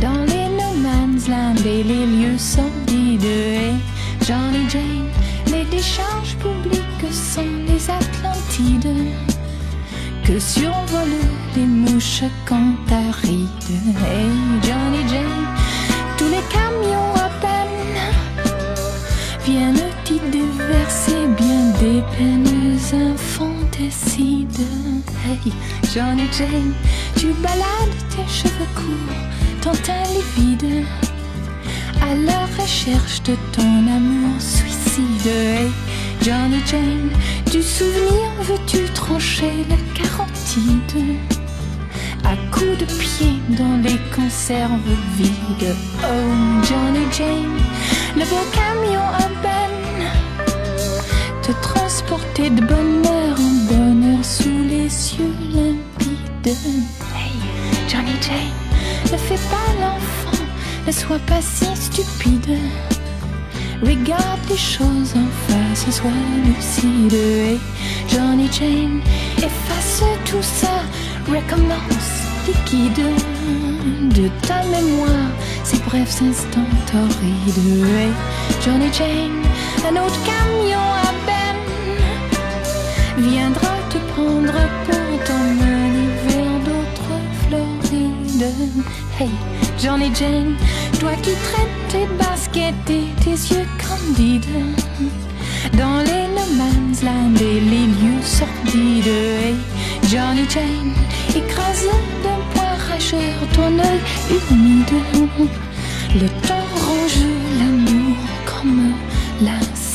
dans les no man's land et les lieux sordides. Hey Johnny Jane, les décharges publiques sont les Atlantides que survolent les mouches cantarides. Hey Johnny Jane, tous les camions à peine viennent y déverser bien des peines infanticides. Hey Johnny Jane, tu balades tes cheveux courts, ton teint livide, à la recherche de ton amour suicide. Hey Johnny Jane, du souvenir veux-tu trancher la carotide à coups de pied dans les conserves vides. Oh Johnny Jane, le beau camion à peine te transporter de bonheur en bonheur sous les cieux limpides. Johnny Jane, ne fais pas l'enfant, ne sois pas si stupide. Regarde les choses en face, sois lucide. Johnny Jane, efface tout ça, recommence liquide de ta mémoire ces brefs instants torrides. Johnny Jane, un autre camion à Hey, Johnny Jane, toi qui traites tes baskets et tes yeux candides dans les no man's land et les lieux sordides. Hey, Johnny Jane, écrase d'un poing rageur ton œil humide. Le temps ronge l'amour comme l'acide.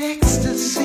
ecstasy.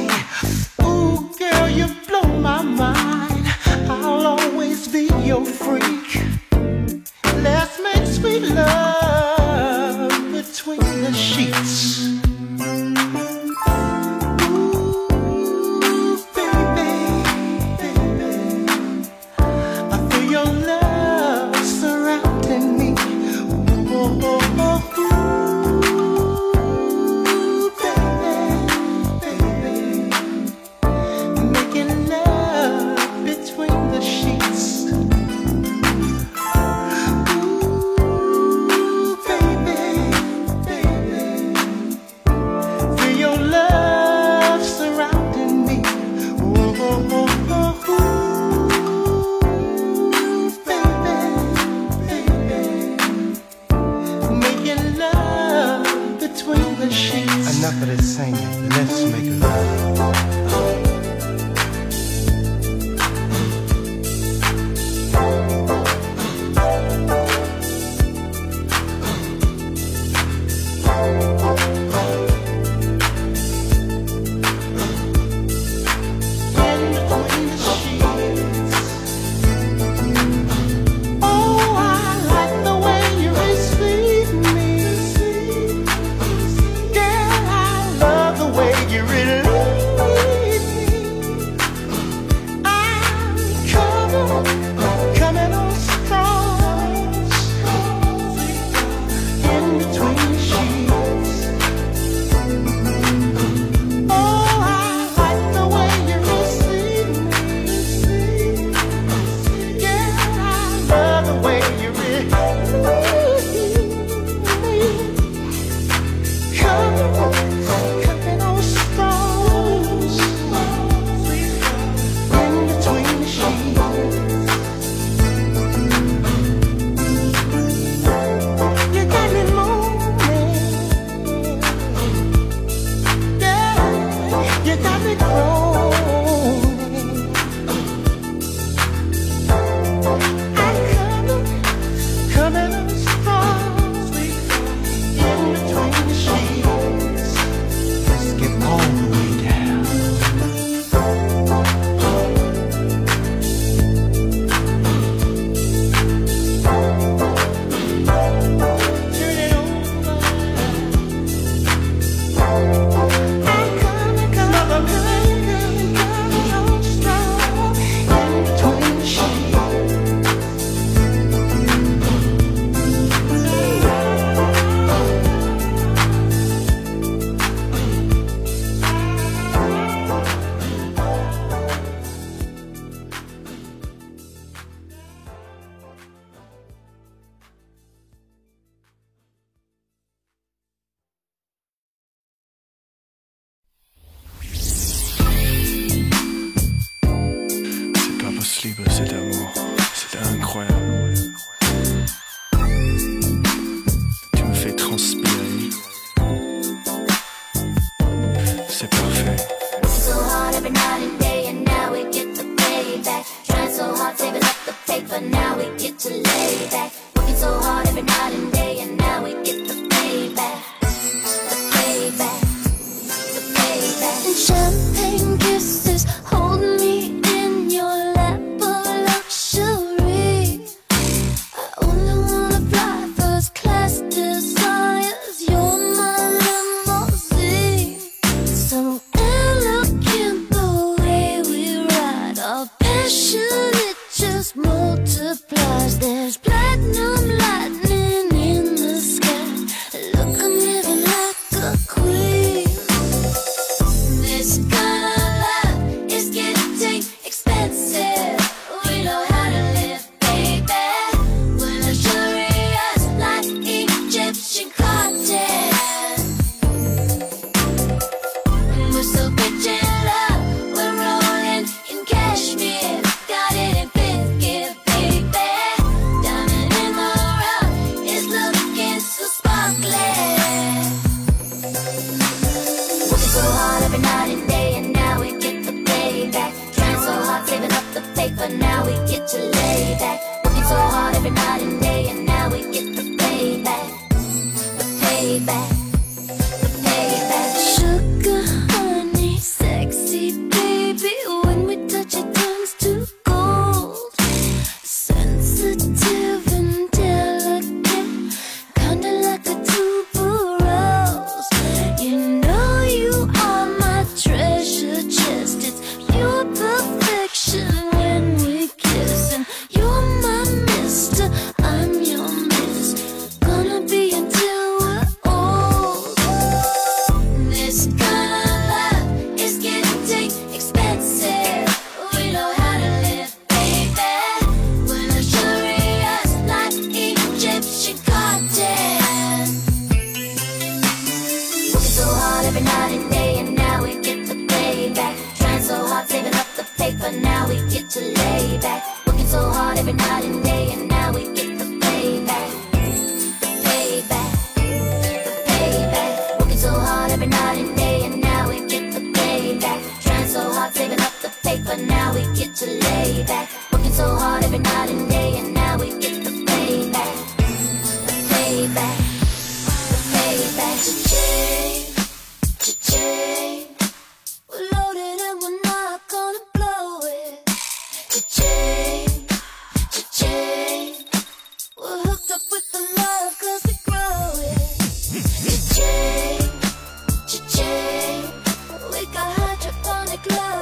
back. love.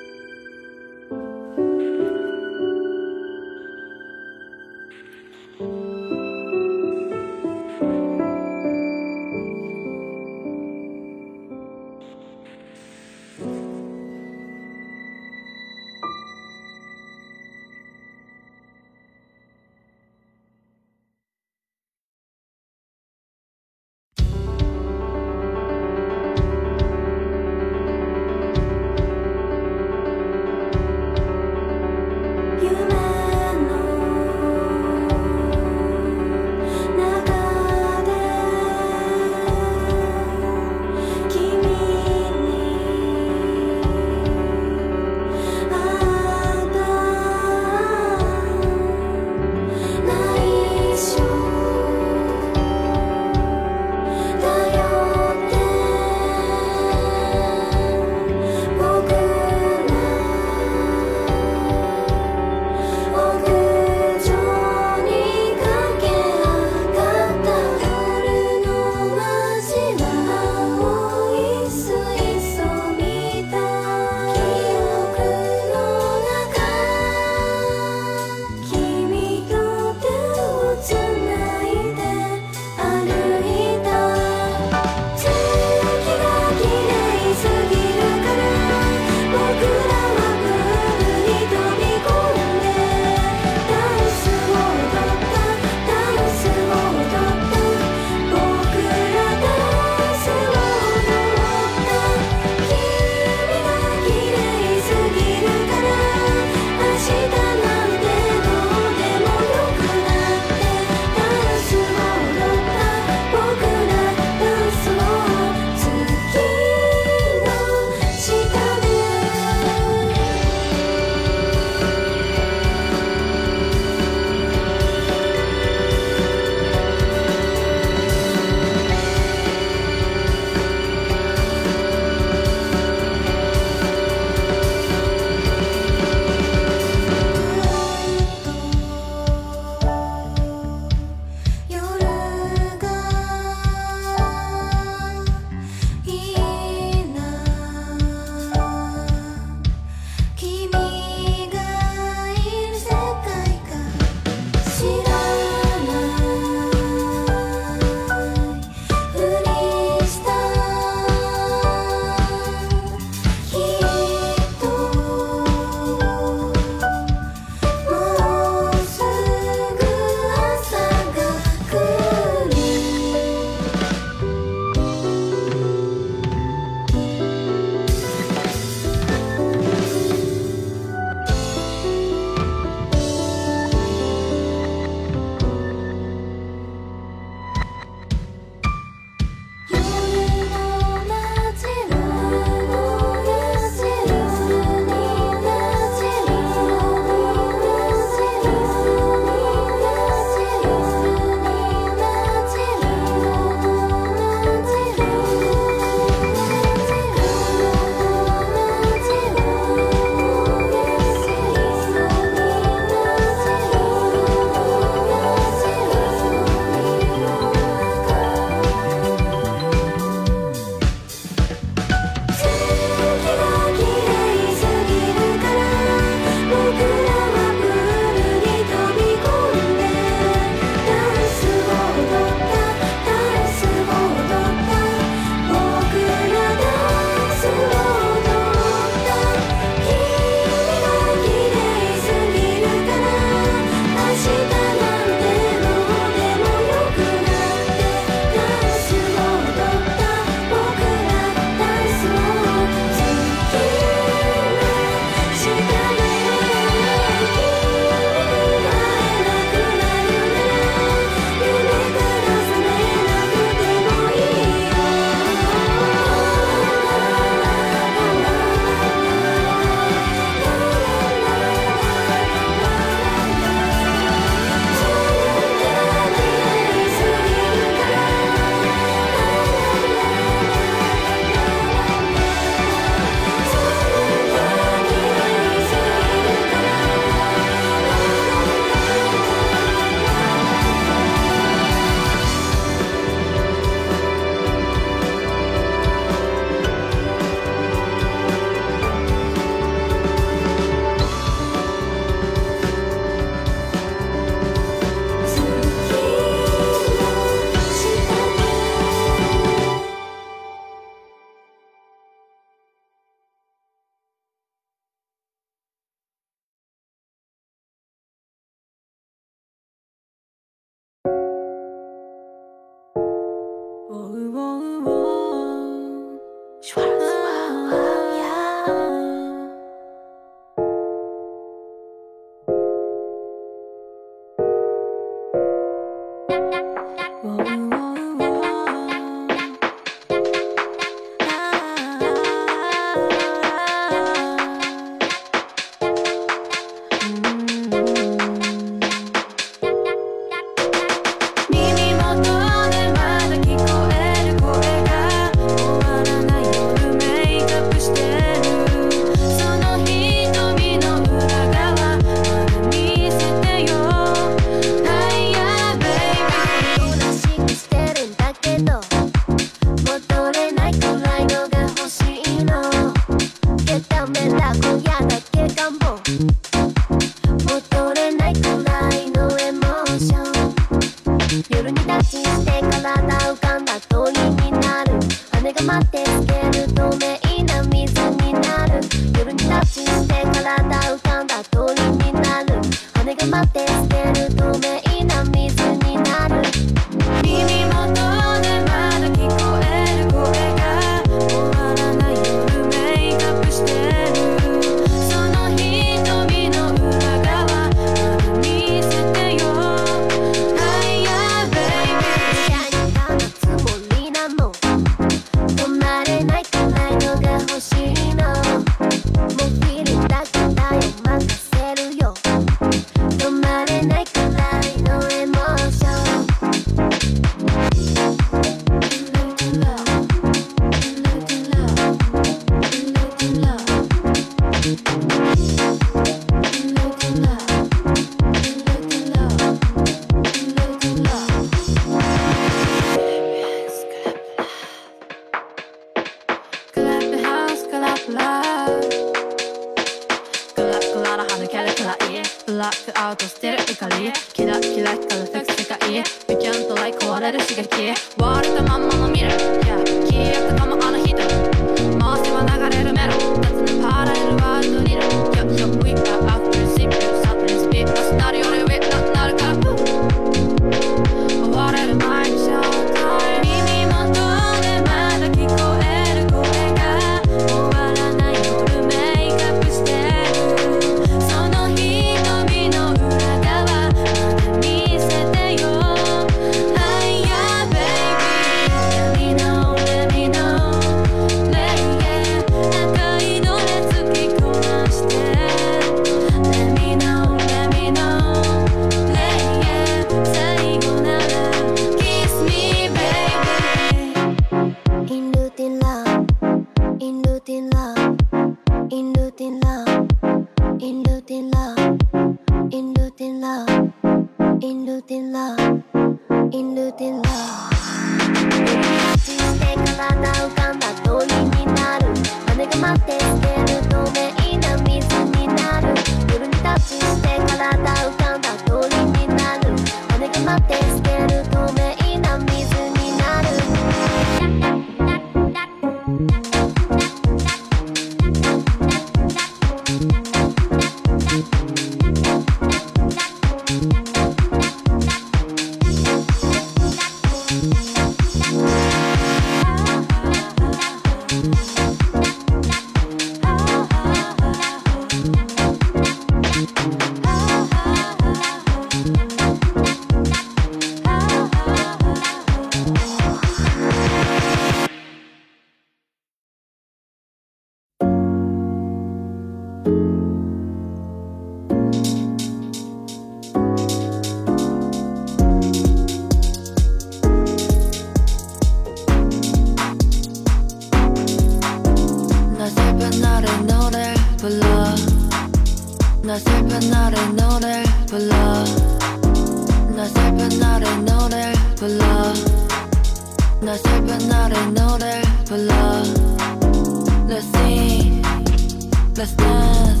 Let's dance,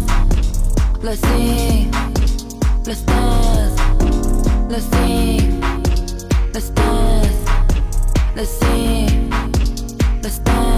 let's sing. Let's dance, let's sing. Let's dance, let's sing. Let's dance.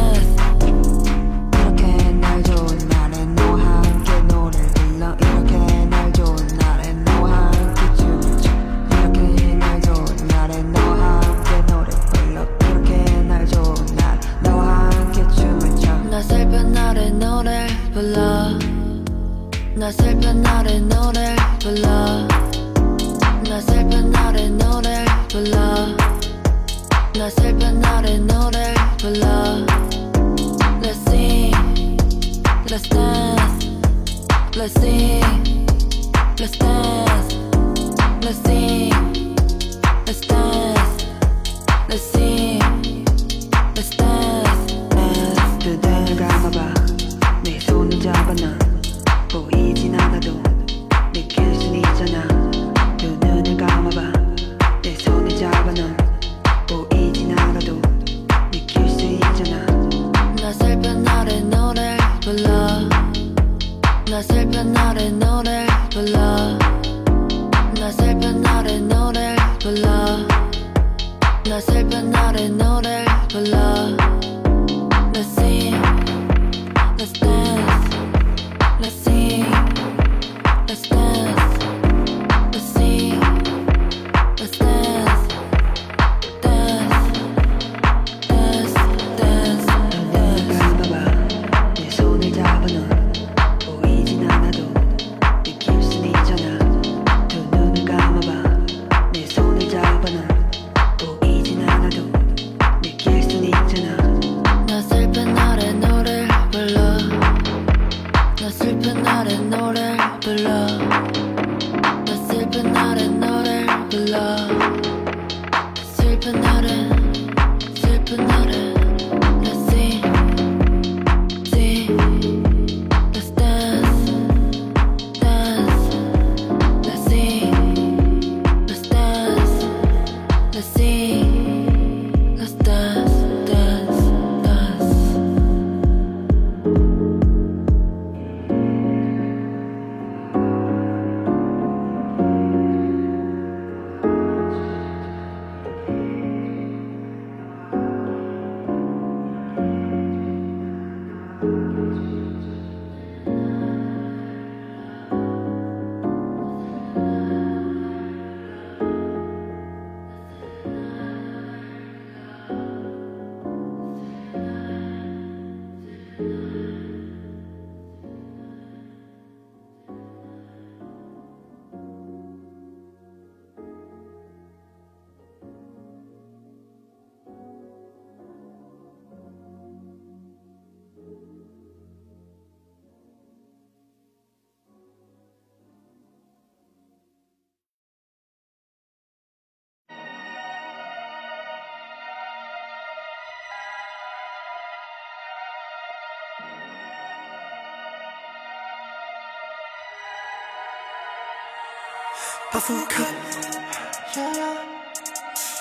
不呼吸，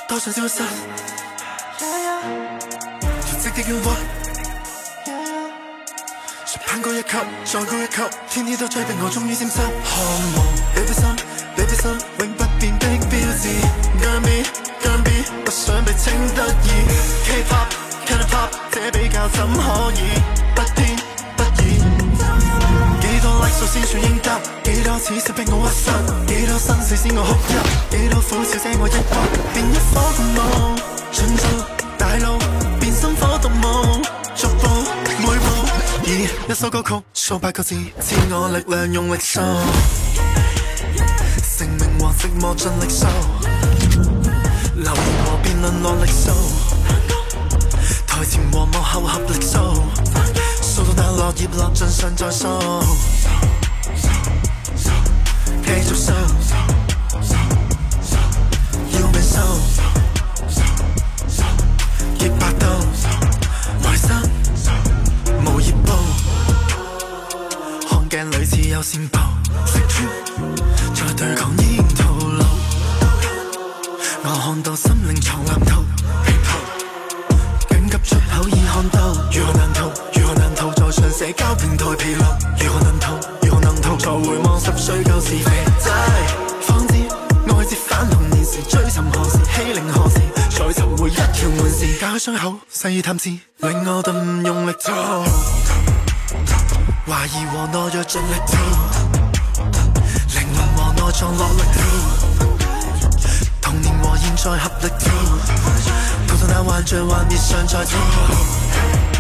多想消失，潮汐的冤屈，誰攀高一級，再高一級，天天都追逼我，終於沾濕。渴望 baby 心，baby 心，永不變的標誌。間 B 間 B，不想被稱得意。K-pop，can pop，這比較怎可以數先算應得？幾多次想逼我屈膝？幾多生死使我哭泣？幾多苦笑這我一搏，變一顆共夢，盡做大路，變心火獨舞，逐步每步以一首歌曲數百個字，賜我力量用力數，成名和寂寞盡力數，流言和辯論落力數，台前和幕后合力數，數到那落葉落盡上再數。繼續收，要命收，極百刀，來生無業報，看鏡裏似有線報，識穿在對抗依然套路，我看到心靈藏藍圖，緊急出口已看到，如何難逃？如何難逃？在上社交平台疲勞，傷口细意探知，令我頓用力做，怀疑和懦弱尽力逃，灵魂和内脏落力逃，童年和现在合力逃，逃到那幻象幻滅上再逃。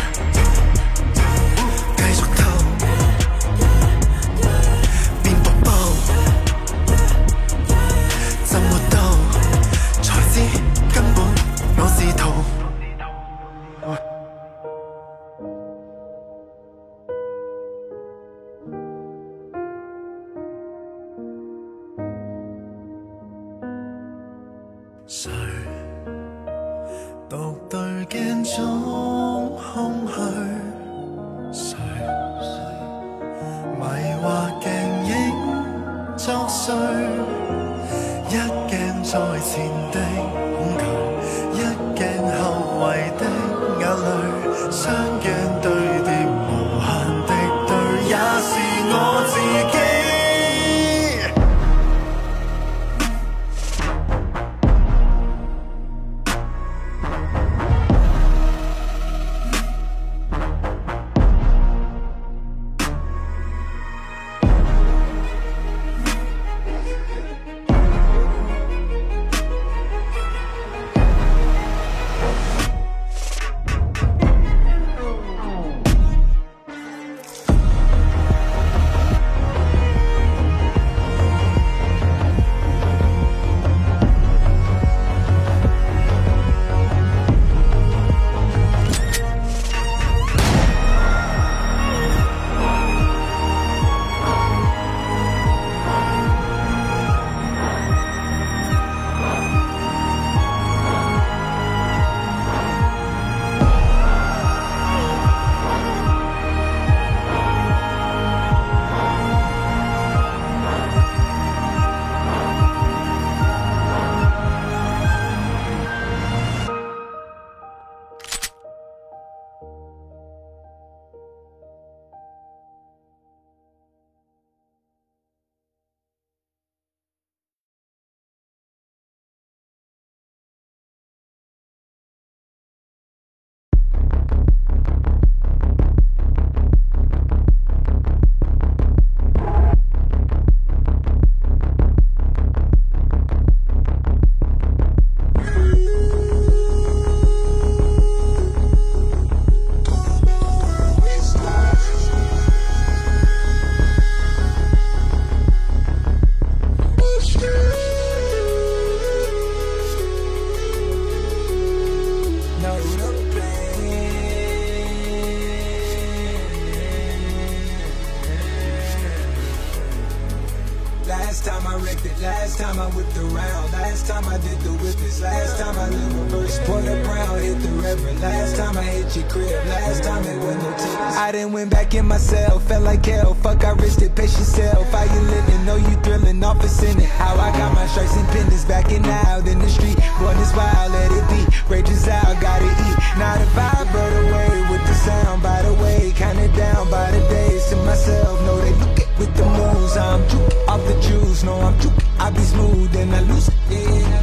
Last time I whipped around, last time I did the whippets, last time I did reverse, point a brown, hit the reverend, last time I hit your crib, last time it went no tickets. I done went back in myself, felt like hell. Fuck, I risked it, pace yourself. How you living? Know you thrilling, off a it. How I got my stripes and pendants back and out in the street. Born this wild, let it be. Rages out, gotta eat. Not a vibe, but away with the sound. By the way, kinda down by the days to myself. Know they look with the moves. I'm juke off the juice. No, I'm juke. I be smooth and I lose it.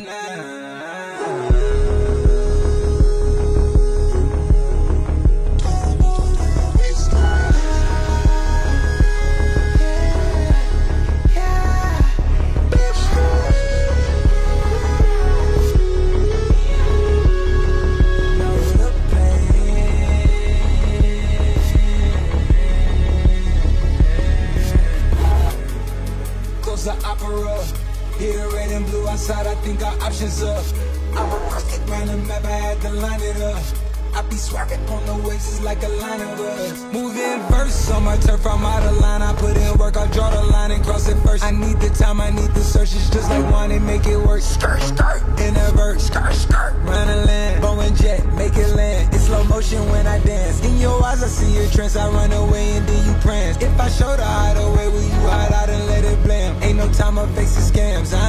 And I think our options up. I'm a rocket round the map, I had to line it up. I be swagging on the waves, like a line of us. Moving verse on my turf, I'm out of line. I put in work, I draw the line and cross it first. I need the time, I need the search. It's just like one and make it work. Skirt, skirt, in a verse, skirt, skirt. Run a land, Boeing jet, make it land. It's slow motion when I dance. In your eyes, I see your trance. I run away and then you prance. If I show the hideaway, will you hide out and let it blam? Ain't no time, I face the scams. I.